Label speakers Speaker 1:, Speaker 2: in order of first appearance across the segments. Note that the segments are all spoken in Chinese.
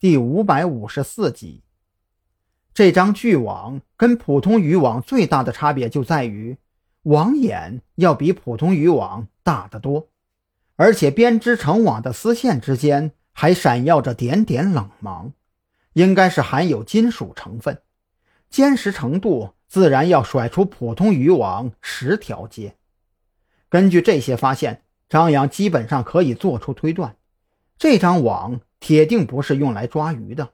Speaker 1: 第五百五十四集。这张巨网跟普通渔网最大的差别就在于，网眼要比普通渔网大得多，而且编织成网的丝线之间还闪耀着点点冷芒，应该是含有金属成分，坚实程度自然要甩出普通渔网十条街。根据这些发现，张扬基本上可以做出推断。这张网铁定不是用来抓鱼的，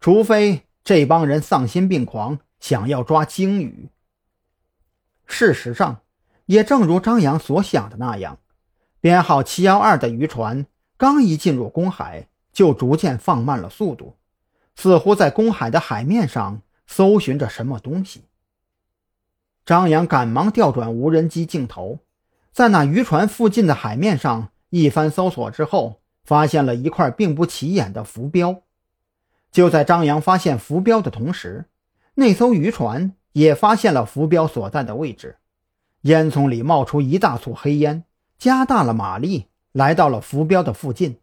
Speaker 1: 除非这帮人丧心病狂，想要抓鲸鱼。事实上，也正如张扬所想的那样，编号七幺二的渔船刚一进入公海，就逐渐放慢了速度，似乎在公海的海面上搜寻着什么东西。张扬赶忙调转无人机镜头，在那渔船附近的海面上一番搜索之后。发现了一块并不起眼的浮标。就在张扬发现浮标的同时，那艘渔船也发现了浮标所在的位置。烟囱里冒出一大簇黑烟，加大了马力，来到了浮标的附近，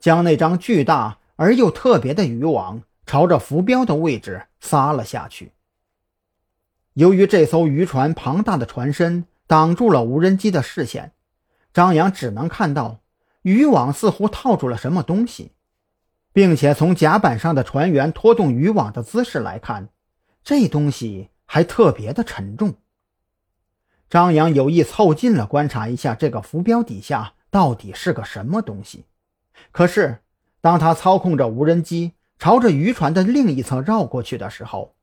Speaker 1: 将那张巨大而又特别的渔网朝着浮标的位置撒了下去。由于这艘渔船庞大的船身挡住了无人机的视线，张扬只能看到。渔网似乎套住了什么东西，并且从甲板上的船员拖动渔网的姿势来看，这东西还特别的沉重。张扬有意凑近了观察一下这个浮标底下到底是个什么东西，可是当他操控着无人机朝着渔船的另一侧绕过去的时候，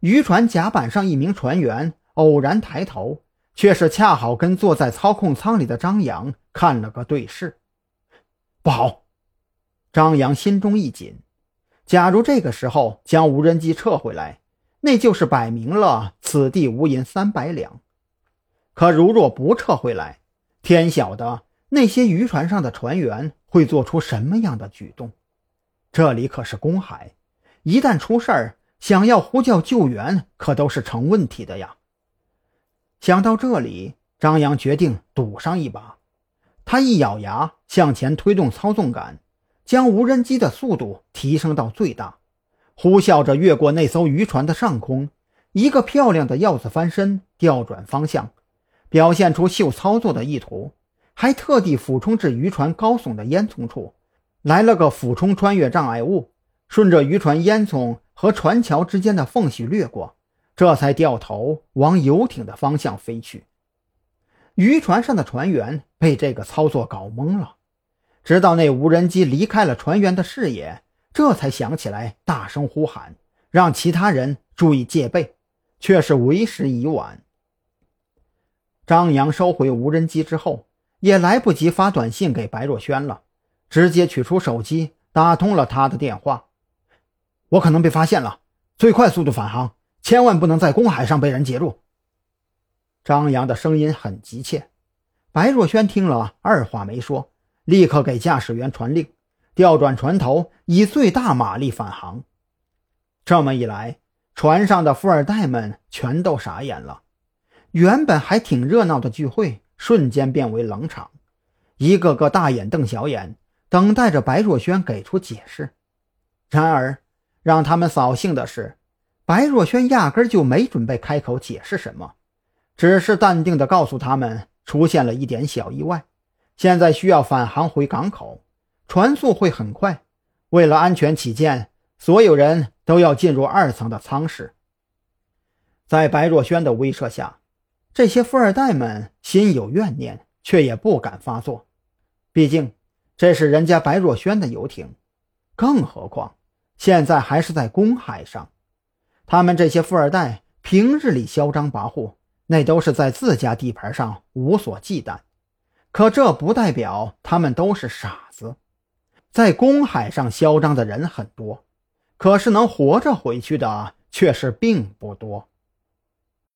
Speaker 1: 渔船甲板上一名船员偶然抬头，却是恰好跟坐在操控舱里的张扬看了个对视。不好！张扬心中一紧。假如这个时候将无人机撤回来，那就是摆明了此地无银三百两。可如若不撤回来，天晓得那些渔船上的船员会做出什么样的举动。这里可是公海，一旦出事儿，想要呼叫救援可都是成问题的呀。想到这里，张扬决定赌上一把。他一咬牙，向前推动操纵杆，将无人机的速度提升到最大，呼啸着越过那艘渔船的上空，一个漂亮的鹞子翻身，调转方向，表现出秀操作的意图，还特地俯冲至渔船高耸的烟囱处，来了个俯冲穿越障碍物，顺着渔船烟囱和船桥之间的缝隙掠过，这才掉头往游艇的方向飞去。渔船上的船员被这个操作搞懵了，直到那无人机离开了船员的视野，这才想起来大声呼喊，让其他人注意戒备，却是为时已晚。张扬收回无人机之后，也来不及发短信给白若萱了，直接取出手机打通了他的电话：“我可能被发现了，最快速度返航，千万不能在公海上被人截住。”张扬的声音很急切，白若萱听了，二话没说，立刻给驾驶员传令，调转船头，以最大马力返航。这么一来，船上的富二代们全都傻眼了。原本还挺热闹的聚会，瞬间变为冷场，一个个大眼瞪小眼，等待着白若萱给出解释。然而，让他们扫兴的是，白若萱压根就没准备开口解释什么。只是淡定地告诉他们，出现了一点小意外，现在需要返航回港口，船速会很快。为了安全起见，所有人都要进入二层的舱室。在白若萱的威慑下，这些富二代们心有怨念，却也不敢发作。毕竟这是人家白若萱的游艇，更何况现在还是在公海上。他们这些富二代平日里嚣张跋扈。那都是在自家地盘上无所忌惮，可这不代表他们都是傻子。在公海上嚣张的人很多，可是能活着回去的却是并不多。